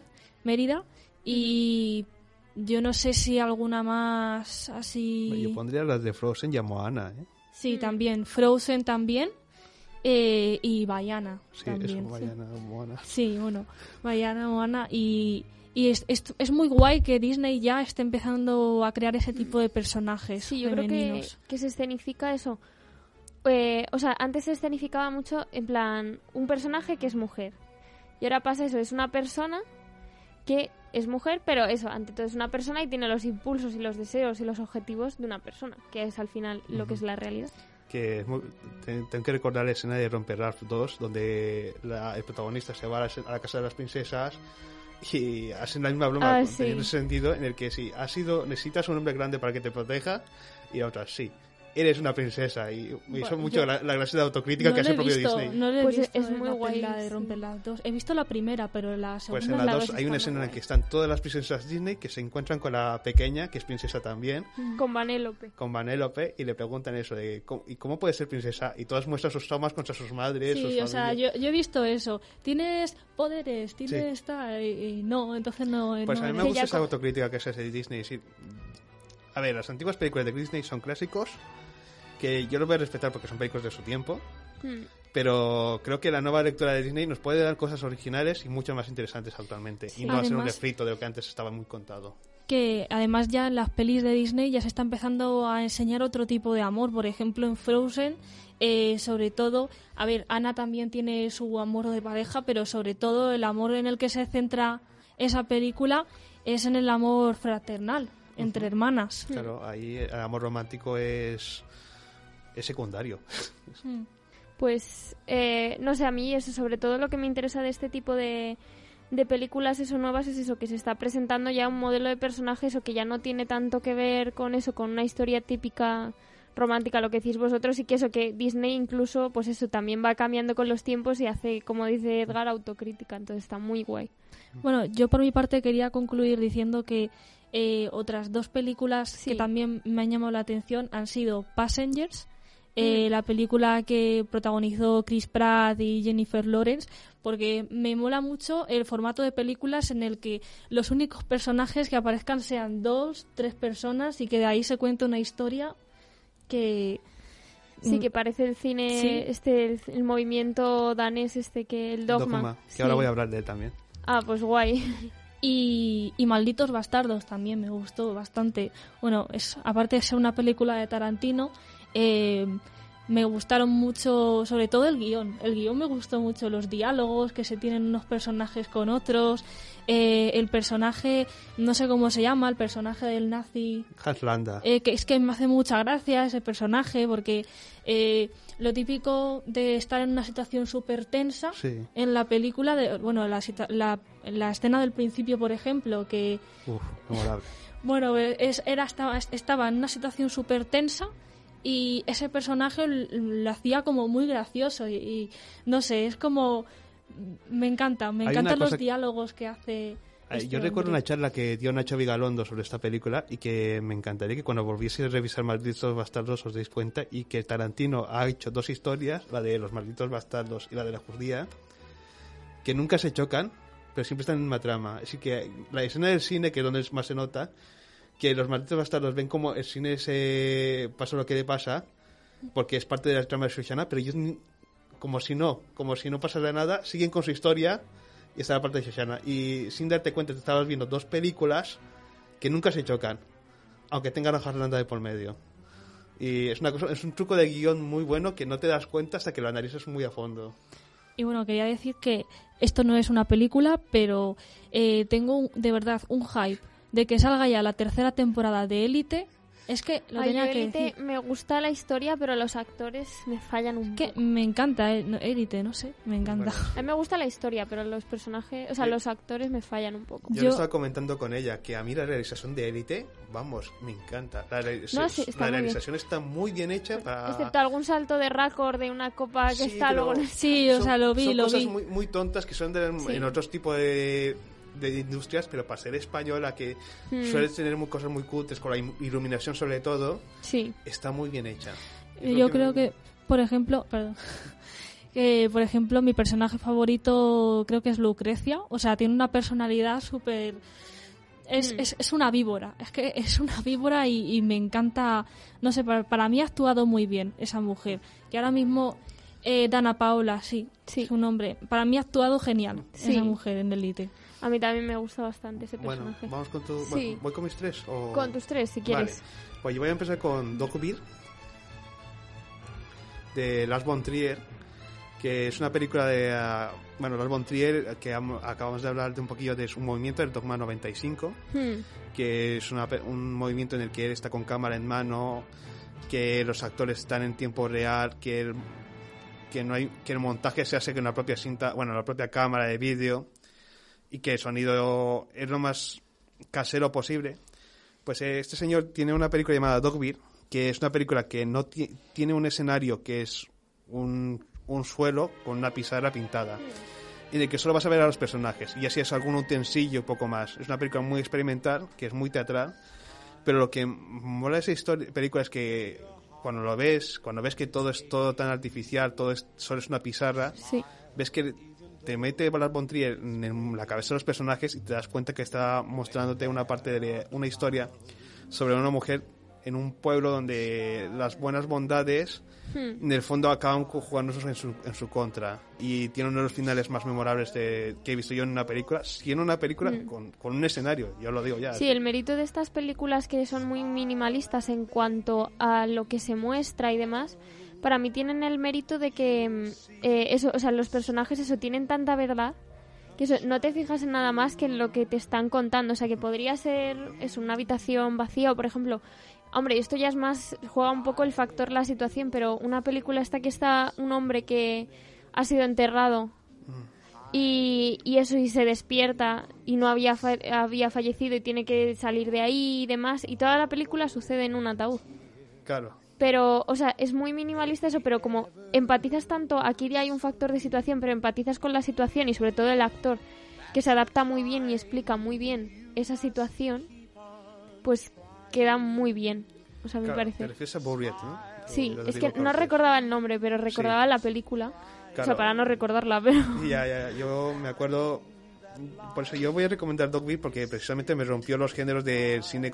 Mérida y yo no sé si alguna más así. Yo pondría las de Frozen y a Moana, ¿eh? Sí, también. Frozen también. Eh, y Bayana. Sí, también, Bayana, Moana. Sí, bueno, Bayana, Moana. Y, y es, es, muy guay que Disney ya esté empezando a crear ese tipo de personajes. Sí, yo creo que, que se escenifica eso. Eh, o sea, antes se escenificaba mucho en plan un personaje que es mujer. Y ahora pasa eso, es una persona que es mujer, pero eso, ante todo es una persona y tiene los impulsos y los deseos y los objetivos de una persona, que es al final lo que es la realidad. Que tengo que recordar la escena de Romper Ralph 2, donde el protagonista se va a la, casa de las princesas y hacen la misma broma ah, en ese sentido en el que si has sido necesitas un hombre grande para que te proteja y a otras sí eres una princesa y me hizo mucho la, la, clase de autocrítica que hace el propio Disney. No he pues visto es muy guay la de Romper las dos. He visto la primera, pero la segunda Pues en la dos hay una escena en la que están todas las princesas Disney que se encuentran con la pequeña, que es princesa también. Con Vanellope. Con Vanellope y le preguntan eso de ¿cómo, ¿y cómo puede ser princesa? Y todas muestran sus traumas contra sus madres, Sí, o sea, yo, yo, he visto eso. Tienes poderes, tienes esta y, no, entonces no... Pues a mí me gusta esa autocrítica que es de Disney. A ver, las antiguas películas de Disney son clásicos que yo lo voy a respetar porque son películas de su tiempo, hmm. pero creo que la nueva lectura de Disney nos puede dar cosas originales y mucho más interesantes actualmente, y no va a ser un refrito de lo que antes estaba muy contado. Que además ya en las pelis de Disney ya se está empezando a enseñar otro tipo de amor, por ejemplo en Frozen, eh, sobre todo, a ver, Ana también tiene su amor de pareja, pero sobre todo el amor en el que se centra esa película es en el amor fraternal entre hermanas. Claro, ahí el amor romántico es es secundario. Hmm. Pues, eh, no sé, a mí eso, sobre todo lo que me interesa de este tipo de, de películas eso nuevas es eso, que se está presentando ya un modelo de personajes o que ya no tiene tanto que ver con eso, con una historia típica romántica, lo que decís vosotros, y que eso, que Disney incluso, pues eso, también va cambiando con los tiempos y hace, como dice Edgar, autocrítica, entonces está muy guay. Bueno, yo por mi parte quería concluir diciendo que eh, otras dos películas que también me han llamado la atención han sido Passengers, eh, la película que protagonizó Chris Pratt y Jennifer Lawrence, porque me mola mucho el formato de películas en el que los únicos personajes que aparezcan sean dos, tres personas y que de ahí se cuente una historia que Sí, que parece el cine, este, el, movimiento danés, este que el dogma. que ahora voy a hablar de él también. Ah, pues guay. Y, y, Malditos Bastardos también me gustó bastante. Bueno, es aparte de ser una película de Tarantino, eh, me gustaron mucho, sobre todo el guion. El guion me gustó mucho, los diálogos que se tienen unos personajes con otros. Eh, el personaje, no sé cómo se llama, el personaje del nazi. Haslanda. Eh, que es que me hace mucha gracia ese personaje porque eh, lo típico de estar en una situación súper tensa en la película, de, bueno, la, la, escena del principio, por ejemplo, que. Uf, Bueno, es, era, estaba, estaba en una situación súper tensa y ese personaje lo hacía como muy gracioso y, no sé, es como me encanta, me encantan los diálogos que hace. Este yo recuerdo una charla que dio Nacho Vigalondo sobre esta película y que me encantaría que cuando volviese a revisar Malditos Bastardos os deis cuenta y que Tarantino ha hecho dos historias, la de los Malditos Bastardos y la de la judía, que nunca se chocan, pero siempre están en una trama. Así que la escena del cine, que es donde más se nota, que los malditos bastardos ven como el cine se pasa lo que le pasa, porque es parte de la trama de Shoshana, pero ellos, como si no, como si no pasara nada, siguen con su historia y está la parte de Shoshana. Y sin darte cuenta, te estabas viendo dos películas que nunca se chocan, aunque tengan a Harlanda de por medio. Y es, una cosa, es un truco de guion muy bueno que no te das cuenta hasta que lo analizas muy a fondo. Y bueno, quería decir que esto no es una película, pero eh, tengo de verdad un hype de que salga ya la tercera temporada de Élite Es que lo tenía que decir. me gusta la historia, pero los actores me fallan un que me encanta Élite, eh, no sé, me encanta. A mí me gusta la historia, pero los personajes, o sea, los actores me fallan un poco. Yo, estaba comentando con ella que a mí la realización de Élite, vamos, me encanta. La, realización está muy bien hecha para... Excepto algún salto de récord de una copa que está luego... Sí, o sea, lo vi, son lo cosas Muy, muy tontas que son en otros tipos de de industrias, pero para ser española, que hmm. suele tener muy, cosas muy cultes, con la iluminación sobre todo, sí. está muy bien hecha. Yo creo que, por ejemplo, perdón. que por ejemplo mi personaje favorito creo que es Lucrecia, o sea, tiene una personalidad súper... Es, hmm. es, es, una víbora, es que es una víbora y, me encanta, no sé, para, mí ha actuado muy bien esa mujer, que ahora mismo eh, Dana Paola, sí, sí, su nombre, para mí ha actuado genial esa mujer en Elite. A mí también me gusta bastante ese personaje. Bueno, vamos con tu... Sí. ¿Voy con mis tres? O... Con tus tres, si quieres. Vale. Pues yo voy a empezar con Dokubir, de Lars von Trier, que es una película de... Uh, bueno, Lars von Trier, que acabamos de hablar de un poquillo de su movimiento, el Dogma 95, hmm. que es una, un movimiento en el que él está con cámara en mano, que los actores están en tiempo real, que el, que no hay que el montaje se hace con la propia cinta, bueno, la propia cámara de vídeo y que el sonido es lo más casero posible, pues eh, este señor tiene una película llamada Dogbeer, que es una película que no tiene un escenario que es un, un suelo con una pizarra pintada en el que solo vas a ver a los personajes y así es algún utensilio poco más. Es una película muy experimental, que es muy teatral, pero lo que mola de esa historia, película es que cuando lo ves, cuando ves que todo es todo tan artificial, todo es, solo es una pizarra, ves que te mete Ballard Bontrier en la cabeza de los personajes y te das cuenta que está mostrándote una parte de una historia sobre una mujer en un pueblo donde las buenas bondades hmm. en el fondo acaban jugando en su, en su contra y tiene uno de los finales más memorables de, que he visto yo en una película siendo una película hmm. con, con, un escenario yo lo digo ya sí el mérito de estas películas que son muy minimalistas en cuanto a lo que se muestra y demás para mí tienen el mérito de que mm, eh, eso, o sea, los personajes eso tienen tanta verdad que eso, no te fijas en nada más que en lo que te están contando, o sea, que podría ser es una habitación vacía o por ejemplo, hombre, esto ya es más juega un poco el factor la situación, pero una película esta que está un hombre que ha sido enterrado y, y, eso y se despierta y no había había fallecido y tiene que salir de ahí y demás y toda la película sucede en un ataúd. Claro pero, o sea, es muy minimalista eso, pero como empatizas tanto, aquí ya hay un factor de situación, pero empatizas con la situación y sobre todo el actor, que se adapta muy bien y explica muy bien esa situación, pues queda muy bien. O sea, me parece. Te a ¿no? Sí, es que no recordaba el nombre, pero recordaba la película. O sea, para no recordarla, pero... Ya, ya, yo me acuerdo por eso yo voy a recomendar Dogville porque precisamente me rompió los géneros del cine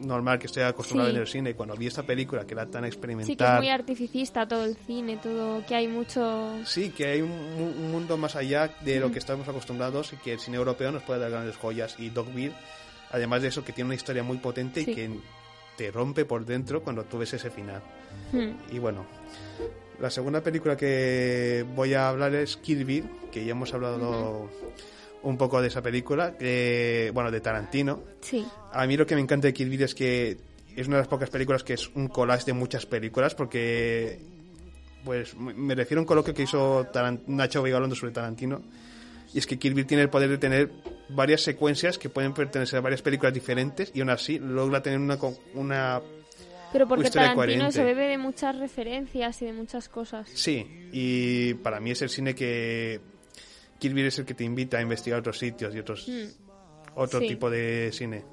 normal que estoy acostumbrado en el cine. Cuando vi esta película que era tan experimental. Sí, que es muy artificista todo el cine, todo, que hay mucho. Sí, que hay un, mundo más allá de lo que estamos acostumbrados y que el cine europeo nos puede dar grandes joyas. Y Dogville, además de eso, que tiene una historia muy potente y que te rompe por dentro cuando tú ves ese final. Hmm. Y bueno. La segunda película que voy a hablar es Kill Bill, que ya hemos hablado un poco de esa película, bueno, de Tarantino. Sí. A mí lo que me encanta de Kill Bill es que es una de las pocas películas que es un collage de muchas películas, porque, pues, me refiero a un coloquio que hizo Nacho Vigalondo sobre Tarantino, y es que Kill Bill tiene el poder de tener varias secuencias que pueden pertenecer a varias películas diferentes, y aún así logra tener una, una pero porque Tarantino se bebe de muchas referencias y de muchas cosas. Sí, y para mí es el cine que Kill es el que te invita a investigar otros sitios y otros mm. otro tipo de cine.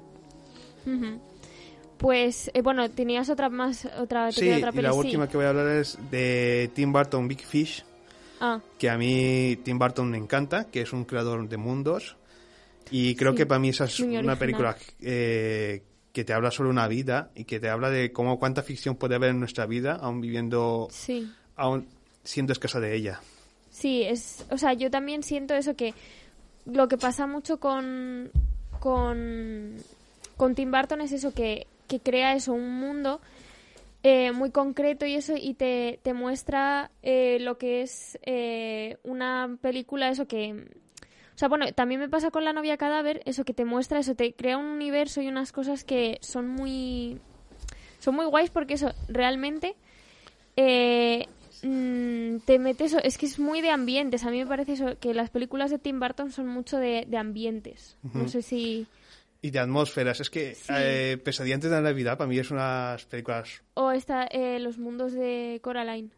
Pues eh, bueno, tenías otra más otra sí, otra y la última que voy a hablar es de Tim Burton Big Fish. Ah. Que a mí Tim Burton me encanta, que es un creador de mundos y creo que para mí esa es una película eh, que te habla sobre una vida y que te habla de cómo cuánta ficción puede haber en nuestra vida aún viviendo aún siendo escasa de ella. Sí, es, o sea, yo también siento eso que lo que pasa mucho con, con, con Tim Burton es eso que, que crea eso, un mundo eh, muy concreto y eso y te, te muestra eh, lo que es eh, una película, eso que... O sea, bueno, también me pasa con La novia cadáver, eso que te muestra, eso te crea un universo y unas cosas que son muy son muy guays porque eso, realmente eh, mm, te metes, es que es muy de ambientes. A mí me parece eso, que las películas de Tim Burton son mucho de, ambientes. No sé si... Y de atmósferas. Es que eh, Pesadilla de la Navidad para mí es unas películas... O está eh, Los mundos de Coraline.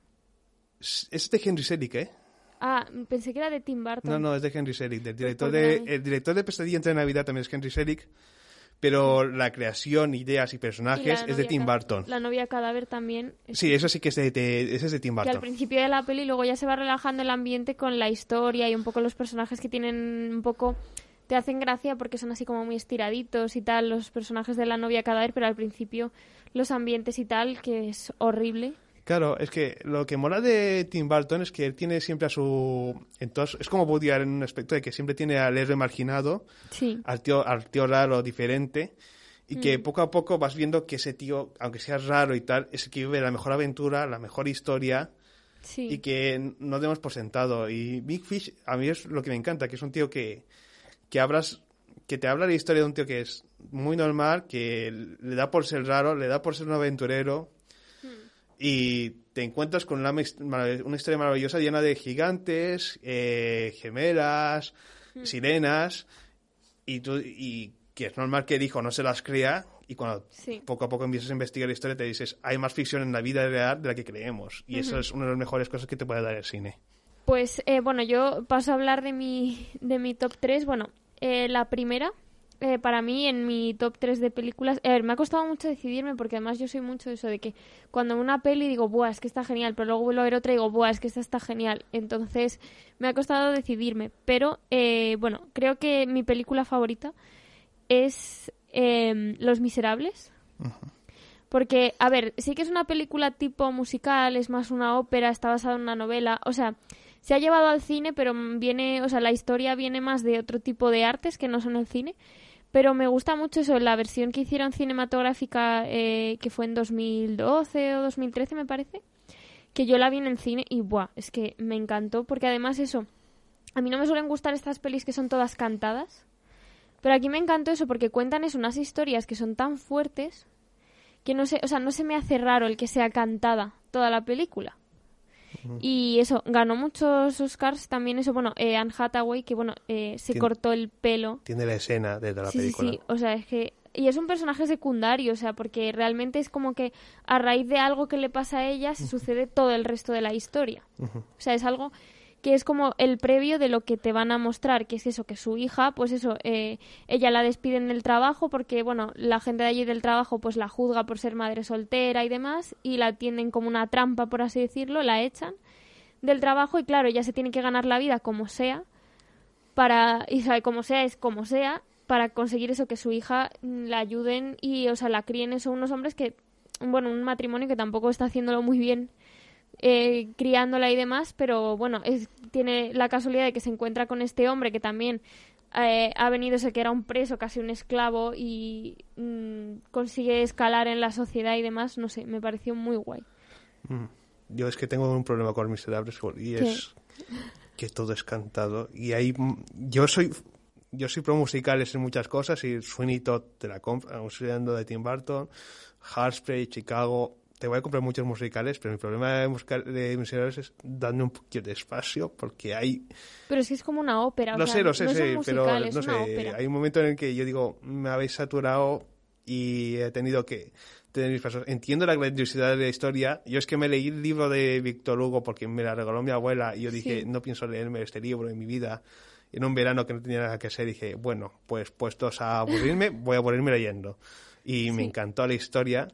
Es de Henry Selick, ¿eh? Ah, pensé que era de Tim Burton. No, no, es de Henry Selick. Del director de, el director de Pesadilla de Navidad también es Henry Selick pero la creación, ideas y personajes es de Tim Burton. La novia cadáver también. Sí, eso sí que es de, es de Tim Burton. Que al principio de la peli luego ya se va relajando el ambiente con la historia y un poco los personajes que tienen un poco te hacen gracia porque son así como muy estiraditos y tal los personajes de la novia cadáver, pero al principio los ambientes y tal que es horrible. Claro, es que lo que mola de Tim Burton es que él tiene siempre a su... Entonces, es como Woody en un aspecto de que siempre tiene al héroe marginado, al, tío, al tío raro, diferente, y que mm. poco a poco vas viendo que ese tío, aunque sea raro y tal, es el que vive la mejor aventura, la mejor historia, y que no demos por sentado. Y Big Fish a mí es lo que me encanta, que es un tío que, que, abras, que te habla la historia de un tío que es muy normal, que le da por ser raro, le da por ser un aventurero y te encuentras con una, una historia maravillosa llena de gigantes, eh, gemelas, hmm. sirenas, y, tú, y que es normal que el hijo no se las crea, y cuando poco a poco empiezas a investigar la historia te dices, hay más ficción en la vida real de la que creemos, y eso es una de las mejores cosas que te puede dar el cine. Pues eh, bueno, yo paso a hablar de mi, de mi top 3. Bueno, eh, la primera eh, para mí en mi top 3 de películas. A ver, me ha costado mucho decidirme porque además yo soy mucho de eso de que cuando una peli digo, buah, es que está genial, pero luego vuelvo a ver otra y digo, buah, es que esta está genial. Entonces me ha costado decidirme. Pero eh, bueno, creo que mi película favorita es em, Los Miserables. Porque, a ver, sí que es una película tipo musical, es más una ópera, está basada en una novela. O sea, se ha llevado al cine, pero viene, o sea, la historia viene más de otro tipo de artes que no son el cine. Pero me gusta mucho eso, la versión que hicieron cinematográfica, eh, que fue en 2012 o 2013, me parece, que yo la vi en el cine y, ¡buah! Es que me encantó, porque además eso, a mí no me suelen gustar estas pelis que son todas cantadas, pero aquí me encantó eso, porque cuentan eso, unas historias que son tan fuertes que no sé, o sea, no se me hace raro el que sea cantada toda la película. Y eso, ganó muchos Oscars también eso, bueno, eh, Anne Hathaway, que bueno, eh, se cortó el pelo. Tiene la escena de la película. Sí, sí, o sea, es que... Y es un personaje secundario, o sea, porque realmente es como que a raíz de algo que le pasa a ella se sucede todo el resto de la historia. O sea, es algo que es como el previo de lo que te van a mostrar, que es eso, que su hija, pues eso, eh, ella la despiden del trabajo porque, bueno, la gente de allí del trabajo pues la juzga por ser madre soltera y demás, y la atienden como una trampa, por así decirlo, la echan del trabajo y claro, ella se tiene que ganar la vida como sea, para, y sabe, como sea es como sea, para conseguir eso, que su hija la ayuden y, o sea, la críen eso unos hombres que, bueno, un matrimonio que tampoco está haciéndolo muy bien eh, criándola y demás, pero bueno, es, tiene la casualidad de que se encuentra con este hombre que también eh, ha venido, sé que era un preso, casi un esclavo, y mm, consigue escalar en la sociedad y demás, no sé, me pareció muy guay. Mm. Yo es que tengo un problema con Miserables y es que todo es cantado. Y ahí mm, yo soy yo soy pro musicales en muchas cosas y Sweeney Todd te la compro, de Tim Burton, Hairspray, Chicago, te voy a comprar muchos musicales, pero mi problema de, musical, de musicales es darme un poquito de espacio porque hay... Pero es que es como una ópera. Lo sé, lo sé, pero no sé, hay un momento en el que yo digo, me habéis saturado y he tenido que tener mis pasos. Entiendo la grandiosidad de la historia. Yo es que me leí el libro de Víctor Hugo porque me la regaló mi abuela y yo dije, no pienso leerme este libro en mi vida. En un verano que no tenía nada que hacer dije, bueno, pues puestos a aburrirme, voy a aburrirme leyendo. Y me encantó la historia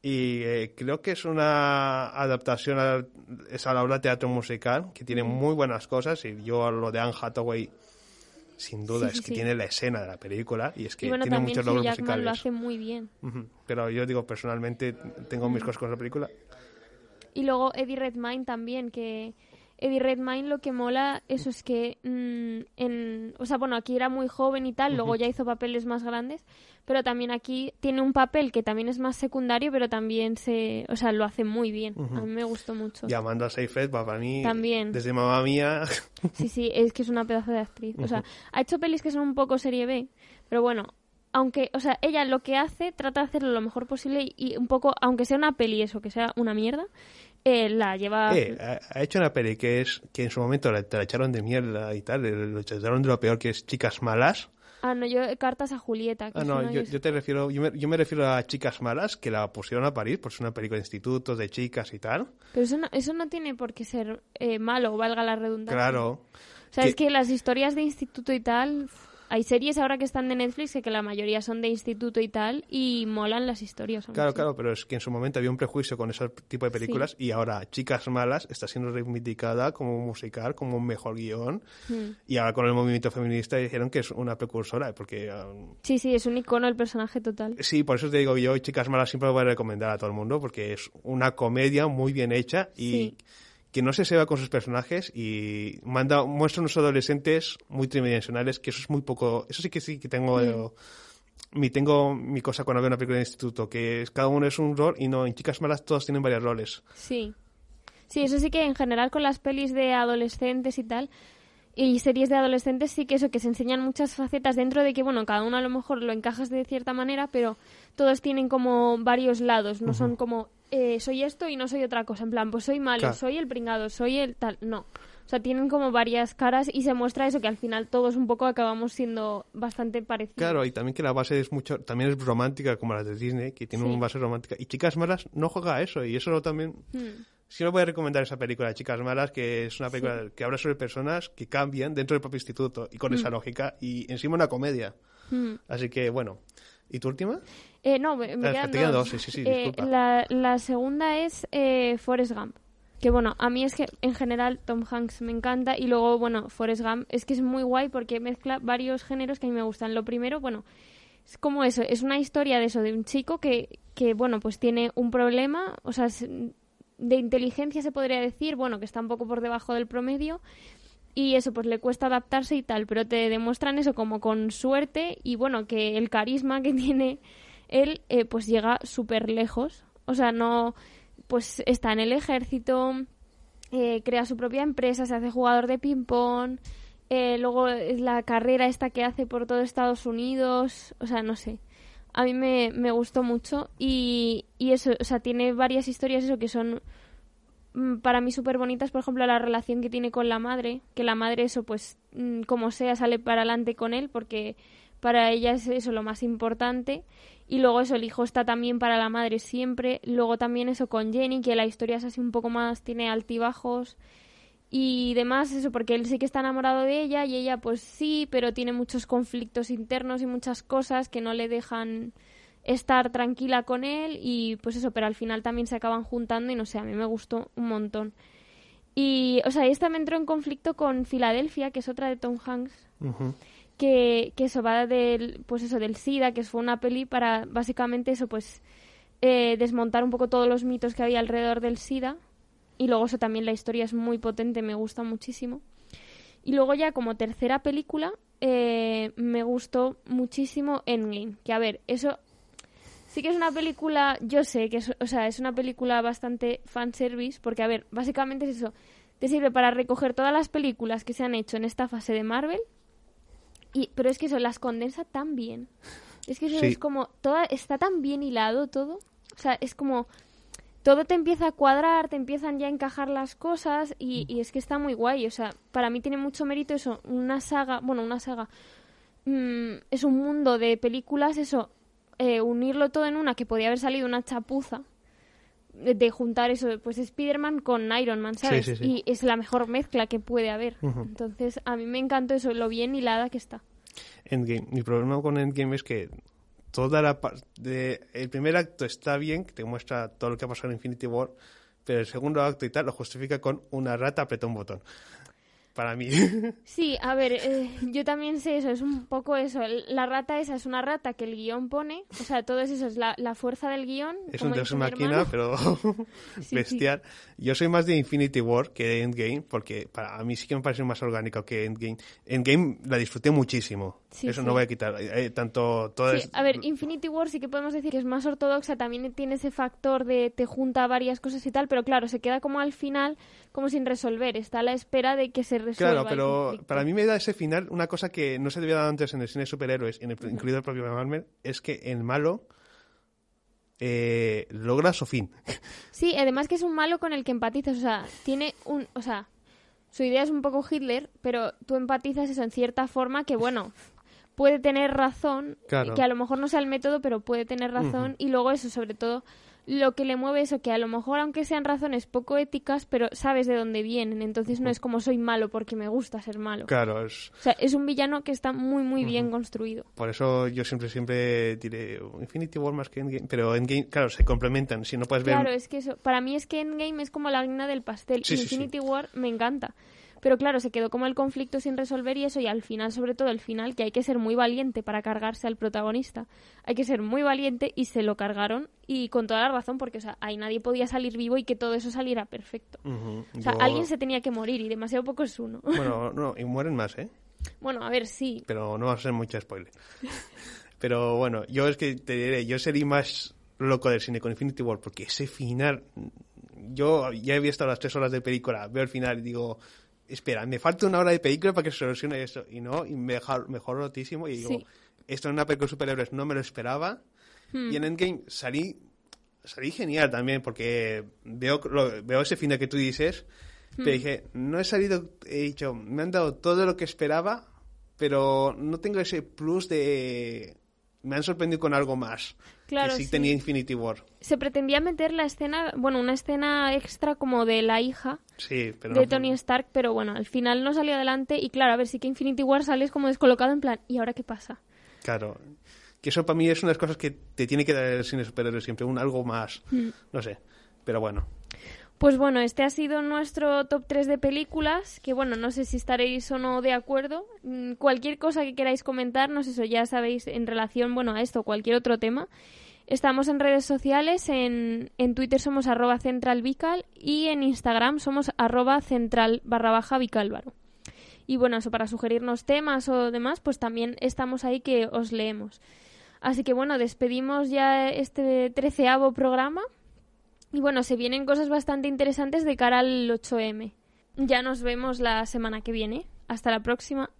y eh, creo que es una adaptación a, es a la obra de teatro musical que tiene muy buenas cosas y yo lo de Anne Hathaway sin duda es que tiene la escena de la película y es que tiene muchos logros musicales lo hace muy bien. Pero yo digo personalmente tengo mis cosas con la película. Y luego Eddie Redmayne también que Eddie Redmayne lo que mola eso es que mm, en, o sea, bueno, aquí era muy joven y tal, luego ya hizo papeles más grandes, pero también aquí tiene un papel que también es más secundario, pero también se, o sea, lo hace muy bien. A mí me gustó mucho. Y Amanda Seyfried, para mí, también. desde mamá mía. sí, sí, es que es una pedazo de actriz. O sea, ha hecho pelis que son un poco serie B, pero bueno, aunque, o sea, ella lo que hace, trata de hacerlo lo mejor posible y, un poco, aunque sea una peli eso, que sea una mierda, eh, la lleva... Eh, ha, hecho una peli que es que en su momento la, la echaron de mierda y tal, lo echaron de lo peor que es Chicas Malas. Ah, no, yo cartas a Julieta. ah, no, yo, te refiero, yo me, yo me, refiero a Chicas Malas, que la pusieron a París, por es una película de institutos, de chicas y tal. Pero eso no, eso no tiene por qué ser eh, malo, valga la redundancia. Claro. O sea, es que las historias de instituto y tal hay series ahora que están de Netflix que, la mayoría son de instituto y tal y molan las historias. Claro, claro, pero es que en su momento había un prejuicio con ese tipo de películas y ahora Chicas Malas está siendo reivindicada como musical, como un mejor guion hmm. y ahora con el movimiento feminista dijeron que es una precursora porque... Um, sí, sí, es un icono el personaje total. Sí, por eso te digo yo, Chicas Malas siempre lo voy a recomendar a todo el mundo porque es una comedia muy bien hecha y que no se se va con sus personajes y manda muestra unos adolescentes muy tridimensionales que eso es muy poco eso sí que sí que tengo mm. mi tengo mi cosa cuando veo una película de instituto que cada uno es un rol y no en chicas malas todos tienen varios roles. Sí. Sí eso sí que en general con las pelis de adolescentes y tal y series de adolescentes sí que eso, que se enseñan muchas facetas dentro de que, bueno, cada uno a lo mejor lo encajas de cierta manera, pero todos tienen como varios lados, no son como eh, soy esto y no soy otra cosa, en plan, pues soy malo, soy el pringado, soy el tal, no. O sea, tienen como varias caras y se muestra eso, que al final todos un poco acabamos siendo bastante parecidos. Claro, y también que la base es mucho, también es romántica como la de Disney, que tiene una base romántica. Y Chicas Malas no juega a eso, y eso también... Hmm. Sí lo voy a recomendar esa película, Chicas Malas, que es una película que habla sobre personas que cambian dentro del propio instituto y con esa hmm. lógica y encima una comedia. Hmm. Así que, bueno. ¿Y tu última? Eh, no, me, ah, quedan, dos. Sí, sí, sí, eh, la, la, segunda es eh, Forrest Gump. Que bueno, a mí es que en general Tom Hanks me encanta y luego, bueno, Forrest Gump es que es muy guay porque mezcla varios géneros que a mí me gustan. Lo primero, bueno, es como eso, es una historia de eso, de un chico que, que bueno, pues tiene un problema, o sea, de inteligencia se podría decir, bueno, que está un poco por debajo del promedio y eso pues le cuesta adaptarse y tal, pero te demuestran eso como con suerte y bueno, que el carisma que tiene él eh, pues llega súper lejos, o sea, no pues está en el ejército, eh, crea su propia empresa, se hace jugador de ping-pong, eh, luego la carrera esta que hace por todo Estados Unidos, o sea, no sé. A mí me, me gustó mucho y, y, eso, o sea, tiene varias historias eso que son para mí súper bonitas, por ejemplo, la relación que tiene con la madre, que la madre eso, pues, mm, como sea, sale para adelante con él, porque para ella es eso lo más importante. Y luego eso, el hijo está también para la madre siempre. Luego también eso con Jenny, que la historia es así un poco más, tiene altibajos y demás, eso, porque él sí que está enamorado de ella y ella pues sí, pero tiene muchos conflictos internos y muchas cosas que no le dejan estar tranquila con él y pues eso, pero al final también se acaban juntando y no sé, a mí me gustó un montón. Y, o sea, esta me entró en conflicto con Filadelfia, que es otra de Tom Hanks, que, que eso va del, pues eso, del SIDA, que fue una peli para básicamente eso, pues eh, desmontar un poco todos los mitos que había alrededor del SIDA y luego eso también la historia es muy potente, me gusta muchísimo. Y luego ya como tercera película eh, me gustó muchísimo Endgame. Que a ver, eso sí que es una película, yo sé que es, o sea, es una película bastante fanservice, porque a ver, básicamente es eso. Te sirve para recoger todas las películas que se han hecho en esta fase de Marvel. Y, pero es que eso las condensa tan bien. Es que eso es como, toda, está tan bien hilado todo. O sea, es como todo te empieza a cuadrar, te empiezan ya a encajar las cosas y, mm. es que está muy guay. O sea, para mí tiene mucho mérito eso, una saga, bueno, una saga, mm, es un mundo de películas, eso, eh, unirlo todo en una que podía haber salido una chapuza. De, juntar eso, pues Spider-Man con Iron Man, ¿sabes? Y es la mejor mezcla que puede haber. Entonces, a mí me encantó eso, lo bien hilada que está. Endgame. Mi problema con Endgame es que toda la parte el primer acto está bien que te muestra todo lo que ha pasado en Infinity War pero el segundo acto y tal lo justifica con una rata apretó un botón para mí. Sí, a ver, eh, yo también sé eso, es un poco eso. La rata esa es una rata que el guion pone, o sea, todo eso es la, la fuerza del guion. Es un dios máquina, pero bestial. Yo soy más de Infinity War que de Endgame, porque para mí sí que me parece más orgánico que Endgame. Endgame la disfruté muchísimo. eso no voy a quitar. Eh, tanto todo A ver, Infinity War sí que podemos decir que es más ortodoxa, también tiene ese factor de te junta varias cosas y tal, pero claro, se queda como al final, como sin resolver. Está a la espera de que se resuelva. Claro, pero para mí me da ese final una cosa que no se debía dar antes en el cine de superhéroes, incluido el propio Marvel, es que el malo eh, logra su fin. Sí, además que es un malo con el que empatizas, o sea, tiene un, o sea, su idea es un poco Hitler, pero tú empatizas eso en cierta forma que, bueno, puede tener razón, que a lo mejor no sea el método, pero puede tener razón, y luego eso, sobre todo, lo que le mueve eso, que a lo mejor aunque sean razones poco éticas, pero sabes de dónde vienen, entonces no es como soy malo porque me gusta ser malo. Claro, es... O sea, es un villano que está muy, muy bien construido. Por eso yo siempre, siempre diré Infinity War más que Endgame, pero Endgame, claro, se complementan, si no puedes ver... Claro, es que eso, para mí es que Endgame es como la harina del pastel, Infinity War me encanta. Pero claro, se quedó como el conflicto sin resolver y eso, y al final, sobre todo el final, que hay que ser muy valiente para cargarse al protagonista. Hay que ser muy valiente y se lo cargaron y con toda la razón, porque o sea, ahí nadie podía salir vivo y que todo eso saliera perfecto. O sea, alguien se tenía que morir y demasiado poco es uno. Bueno, no, y mueren más, ¿eh? Bueno, a ver, sí. Pero no va a ser mucho spoiler. Pero bueno, yo es que te diré, yo sería más loco del cine con Infinity War porque ese final yo ya he visto las tres horas de película, veo el final y digo, espera, me falta una hora de película para que se solucione eso. Y no, y me mejoró rotísimo. Y digo, esto en una película de superhéroes no me lo esperaba. Hmm. Y en Endgame salí, salí genial también, porque veo, veo ese final que tú dices. Hmm. Pero dije, no he salido, he dicho, me han dado todo lo que esperaba, pero no tengo ese plus de me han sorprendido con algo más. Claro, que sí, tenía Infinity War. Se pretendía meter la escena, bueno, una escena extra como de la hija de Tony Stark, pero bueno, al final no salió adelante y claro, a ver, si que Infinity War sales como descolocado en plan, ¿y ahora qué pasa? Claro, que eso para mí es una de las cosas que te tiene que dar el cine superhéroe siempre, un algo más, hmm. no sé, pero bueno. Pues bueno, este ha sido nuestro top 3 de películas, que bueno, no sé si estaréis o no de acuerdo. Mm, cualquier cosa que queráis comentarnos, eso ya sabéis en relación, bueno, a esto o cualquier otro tema. Estamos en redes sociales, en, en Twitter somos arroba centralvical y en Instagram somos arroba central barra baja vicálvaro. Y bueno, eso para sugerirnos temas o demás, pues también estamos ahí que os leemos. Así que bueno, despedimos ya este treceavo programa y bueno, se vienen cosas bastante interesantes de cara al 8M. Ya nos vemos la semana que viene. Hasta la próxima.